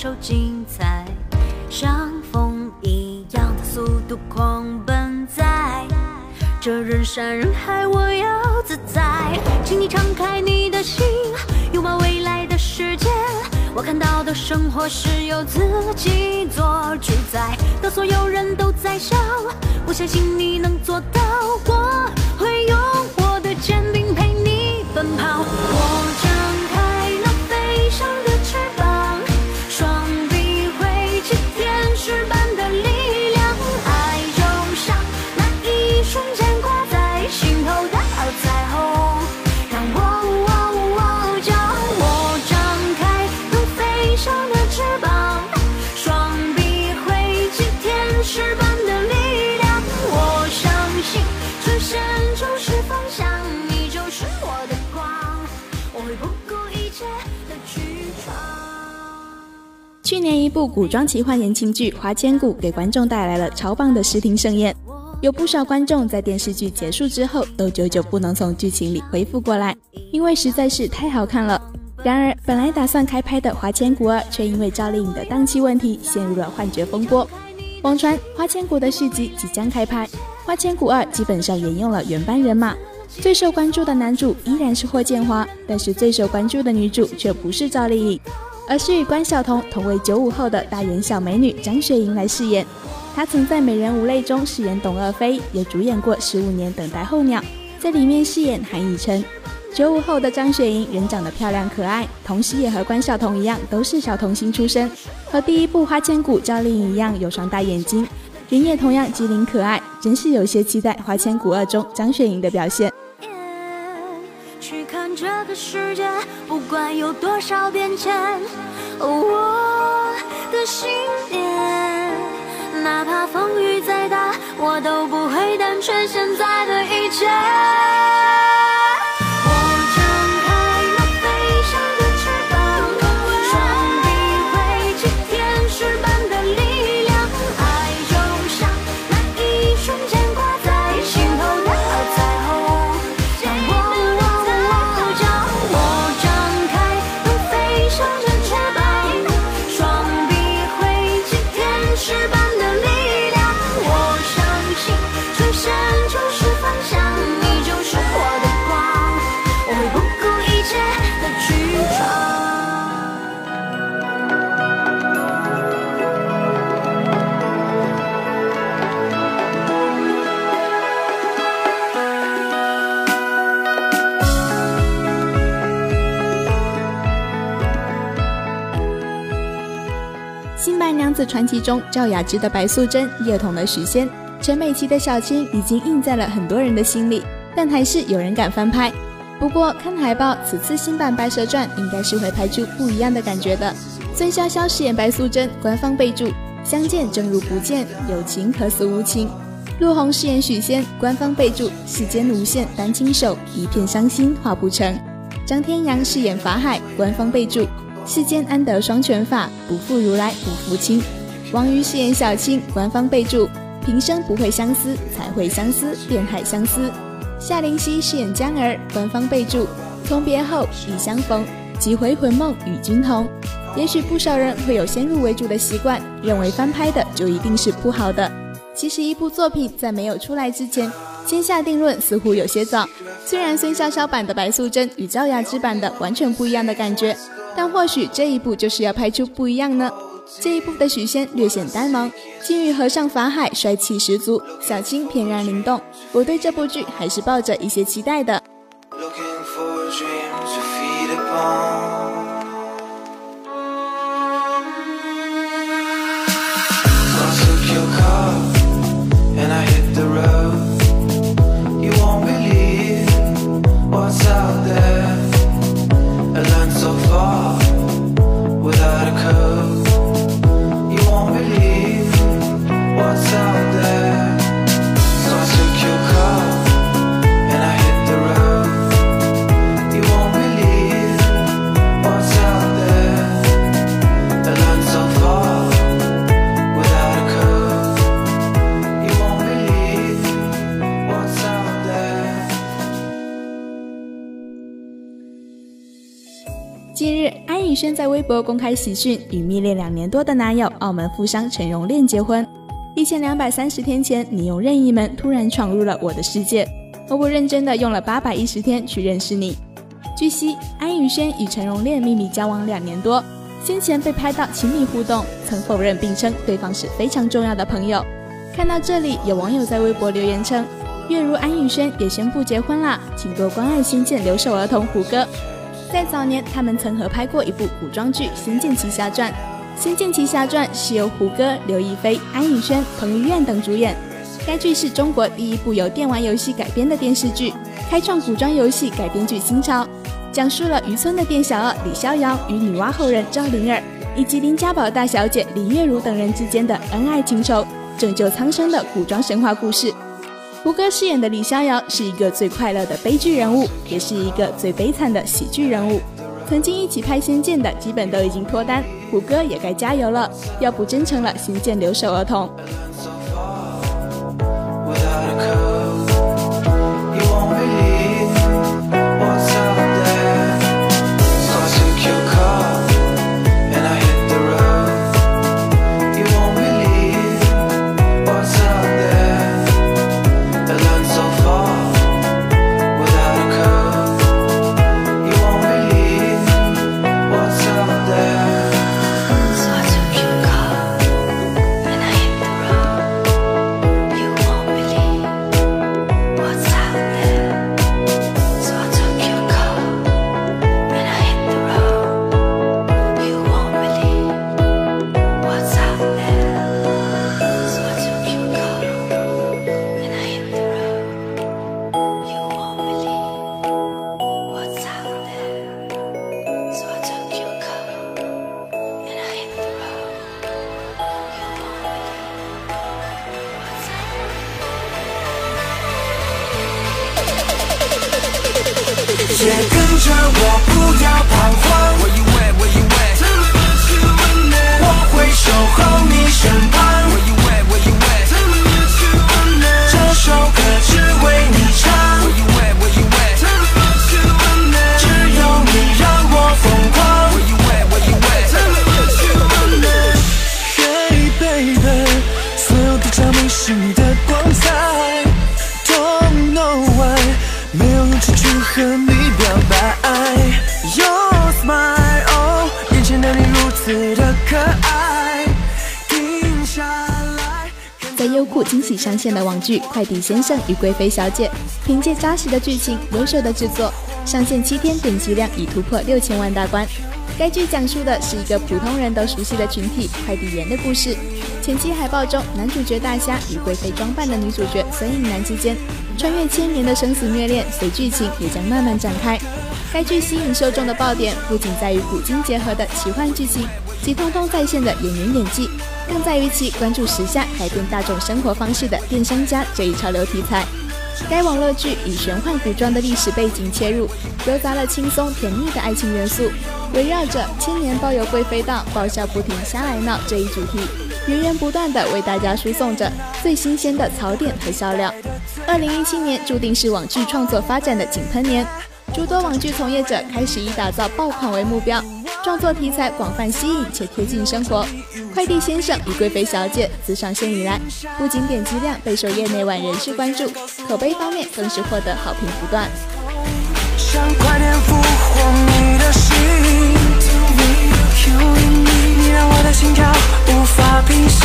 受精彩，像风一样的速度狂奔在这人山人海，我要自在。请你敞开你的心，拥抱未来的世界。我看到的生活是由自己做主宰，当所有人都在笑，我相信你能做到。我会用我的坚定陪你奔跑。去年一部古装奇幻言情剧《花千骨》给观众带来了超棒的视听盛宴，有不少观众在电视剧结束之后都久久不能从剧情里恢复过来，因为实在是太好看了。然而，本来打算开拍的《花千骨二》却因为赵丽颖的档期问题陷入了幻觉风波。网传《花千骨》的续集即将开拍，《花千骨二》基本上沿用了原班人马，最受关注的男主依然是霍建华，但是最受关注的女主却不是赵丽颖。而是与关晓彤同为九五后的大眼小美女张雪迎来饰演。她曾在《美人无泪》中饰演董鄂妃，也主演过《十五年等待候鸟》，在里面饰演韩以琛。九五后的张雪迎人长得漂亮可爱，同时也和关晓彤一样都是小童星出身，和第一部《花千骨》赵丽颖一样有双大眼睛，人也同样机灵可爱，真是有些期待《花千骨二》中张雪迎的表现。去看这个世界不管有多少变迁，我的信念，哪怕风雨再大，我都不会胆怯现在的一切。新白娘子传奇中赵雅芝的白素贞，叶童的许仙，陈美琪的小青，已经印在了很多人的心里，但还是有人敢翻拍。不过看海报，此次新版《白蛇传》应该是会拍出不一样的感觉的。孙潇潇饰演白素贞，官方备注：相见正如不见，有情可似无情。陆红饰演许仙，官方备注：世间无限单亲手，一片伤心画不成。张天阳饰演法海，官方备注。世间安得双全法，不负如来不负卿。王瑜饰演小青，官方备注：平生不会相思，才会相思，便害相思。夏灵溪饰演江儿，官方备注：从别后已相逢，几回魂梦与君同。也许不少人会有先入为主的习惯，认为翻拍的就一定是不好的。其实一部作品在没有出来之前，先下定论似乎有些早。虽然孙潇潇版的白素贞与赵雅芝版的完全不一样的感觉。但或许这一部就是要拍出不一样呢。这一部的许仙略显呆萌，金玉和尚法海帅气十足，小青翩然灵动。我对这部剧还是抱着一些期待的。轩在微博公开喜讯，与蜜恋两年多的男友澳门富商陈荣炼结婚。一千两百三十天前，你用任意门突然闯入了我的世界，我不认真的用了八百一十天去认识你。据悉，安以轩与陈荣炼秘密交往两年多，先前被拍到亲密互动，曾否认并称对方是非常重要的朋友。看到这里，有网友在微博留言称：“月如安以轩也宣布结婚啦，请多关爱新建留守儿童胡歌。”在早年，他们曾合拍过一部古装剧《仙剑奇侠传》。《仙剑奇侠传》是由胡歌、刘亦菲、安以轩、彭于晏等主演。该剧是中国第一部由电玩游戏改编的电视剧，开创古装游戏改编剧新潮，讲述了渔村的店小二李逍遥与女娲后人赵灵儿以及林家堡大小姐林月如等人之间的恩爱情仇、拯救苍生的古装神话故事。胡歌饰演的李逍遥是一个最快乐的悲剧人物，也是一个最悲惨的喜剧人物。曾经一起拍《仙剑》的，基本都已经脱单，胡歌也该加油了，要不真成了《仙剑》留守儿童。在上线的网剧《快递先生与贵妃小姐》，凭借扎实的剧情、优秀的制作，上线七天点击量已突破六千万大关。该剧讲述的是一个普通人都熟悉的群体——快递员的故事。前期海报中，男主角大虾与贵妃装扮的女主角孙颖楠之间穿越千年的生死虐恋，随剧情也将慢慢展开。该剧吸引受众的爆点不仅在于古今结合的奇幻剧情及通通在线的演员演技。更在于其关注时下改变大众生活方式的电商家这一潮流题材。该网络剧以玄幻古装的历史背景切入，糅杂了轻松甜蜜的爱情元素，围绕着千年包邮贵妃到爆笑不停瞎来闹这一主题，源源不断的为大家输送着最新鲜的槽点和笑料。二零一七年注定是网剧创作发展的井喷年，诸多网剧从业者开始以打造爆款为目标。创作题材广泛吸引且贴近生活，《快递先生与贵妃小姐》自上线以来，不仅点击量备受业内外人士关注，口碑方面更是获得好评不断。想快点俘获你的心，你让我的心跳无法平息。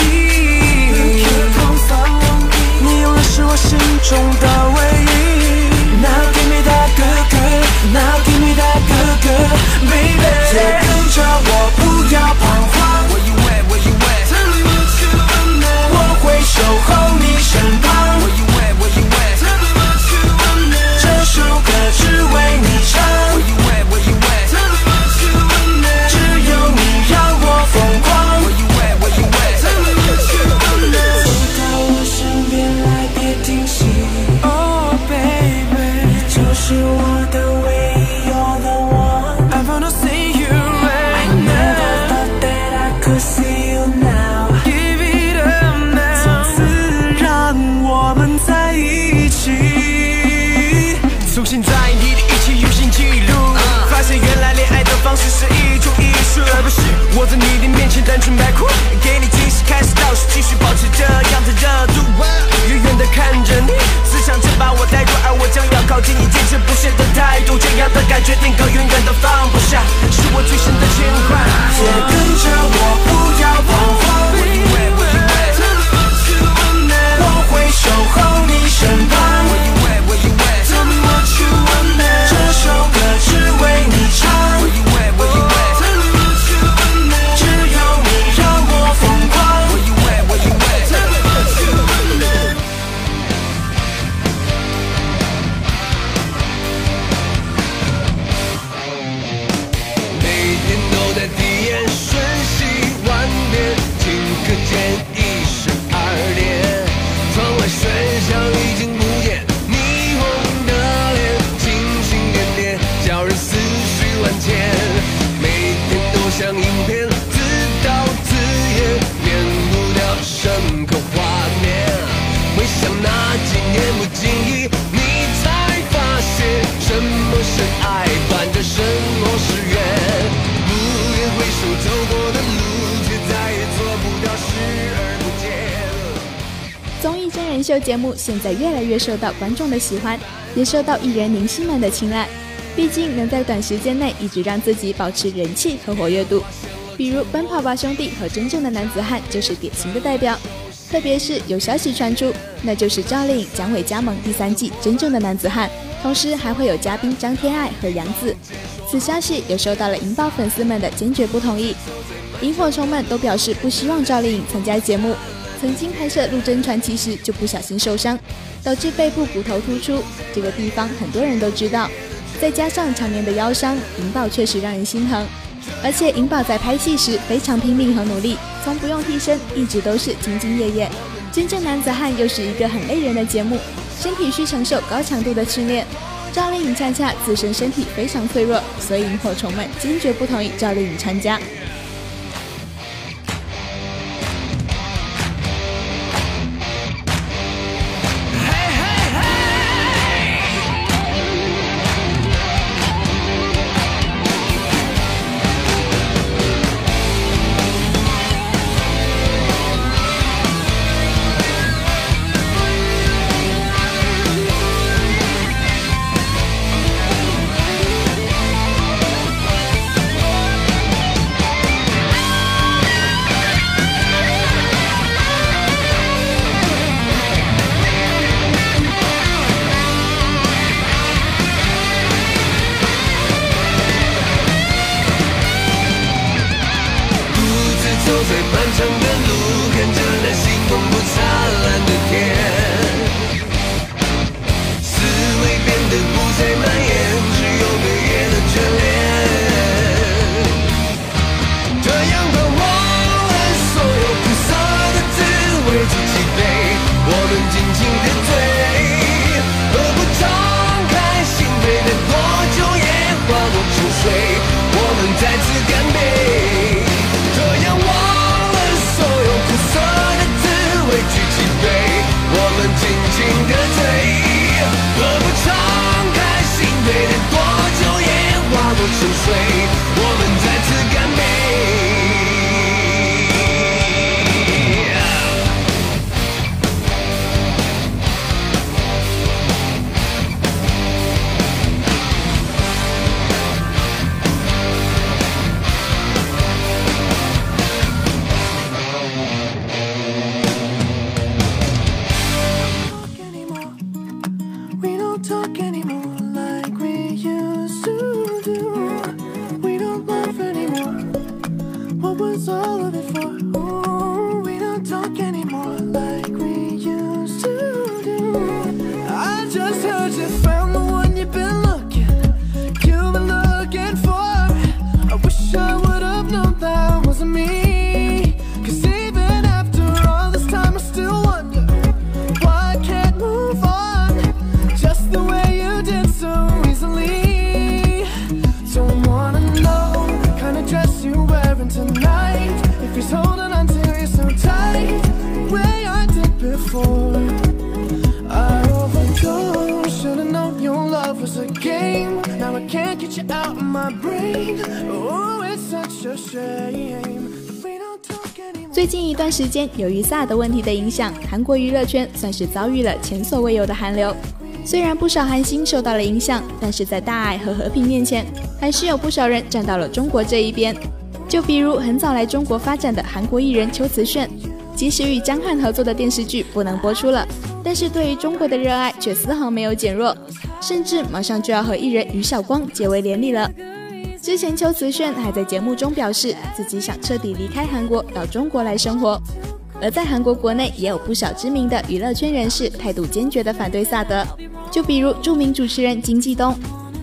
你永远是我心中的唯一。Now give me that good good, now give me that good good, 在你的面前单纯摆酷，给你惊喜，开始倒数，继续保持这样的热度。远远的看着你，思想正把我带入，而我将要靠近你，坚持不懈的态度，这样的感觉定格，永远都放不下，是我最深的牵挂。别跟着我，不要彷徨，秀节目现在越来越受到观众的喜欢，也受到艺人明星们的青睐。毕竟能在短时间内一直让自己保持人气和活跃度，比如《奔跑吧兄弟》和《真正的男子汉》就是典型的代表。特别是有消息传出，那就是赵丽颖将会加盟第三季《真正的男子汉》，同时还会有嘉宾张天爱和杨紫。此消息也受到了引爆粉丝们的坚决不同意，萤火虫们都表示不希望赵丽颖参加节目。曾经拍摄《陆贞传奇》时就不小心受伤，导致背部骨头突出，这个地方很多人都知道。再加上常年的腰伤，银宝确实让人心疼。而且银宝在拍戏时非常拼命和努力，从不用替身一直都是兢兢业业。真正男子汉又是一个很累人的节目，身体需承受高强度的训练。赵丽颖恰恰自身身体非常脆弱，所以萤火虫们坚决不同意赵丽颖参加。最近一段时间，由于萨德问题的影响，韩国娱乐圈算是遭遇了前所未有的寒流。虽然不少韩星受到了影响，但是在大爱和和平面前，还是有不少人站到了中国这一边。就比如很早来中国发展的韩国艺人邱瓷炫，即使与江汉合作的电视剧不能播出了，但是对于中国的热爱却丝毫没有减弱，甚至马上就要和艺人于晓光结为连理了。之前邱瓷炫还在节目中表示，自己想彻底离开韩国，到中国来生活。而在韩国国内，也有不少知名的娱乐圈人士态度坚决地反对萨德，就比如著名主持人金基东，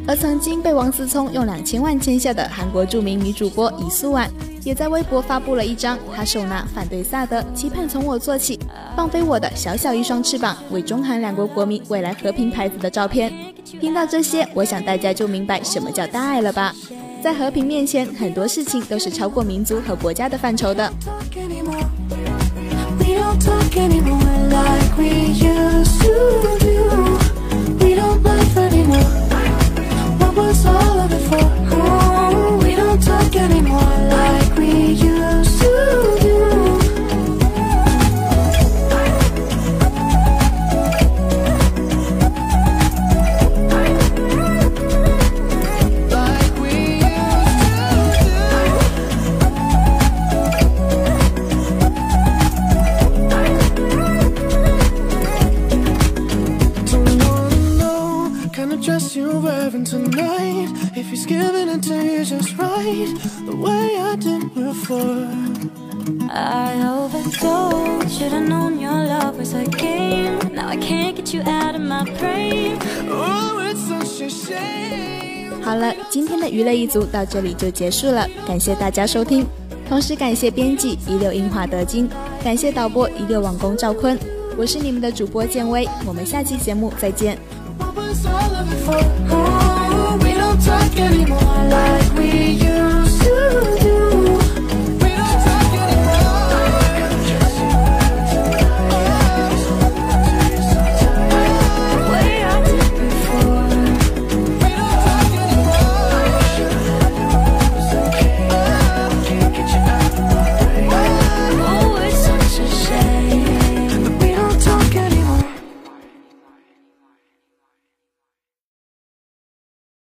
而曾经被王思聪用两千万签下的韩国著名女主播尹素婉，也在微博发布了一张他手拿反对萨德，期盼从我做起，放飞我的小小一双翅膀，为中韩两国国民未来和平牌子的照片。听到这些，我想大家就明白什么叫大爱了吧？在和平面前，很多事情都是超过民族和国家的范畴的。We don't talk anymore like we used to do. We don't like anymore. What was all of it for? oh we don't talk anymore? Before. I overdosed. Should've known your love was a game. Now I can't get you out of my brain. Oh, it's such a shame. 好了，今天的娱乐一族到这里就结束了，感谢大家收听，同时感谢编辑一六樱花德金，感谢导播一六网工赵坤，我是你们的主播建威，我们下期节目再见。What was all of it for? Oh, we don't talk anymore like we used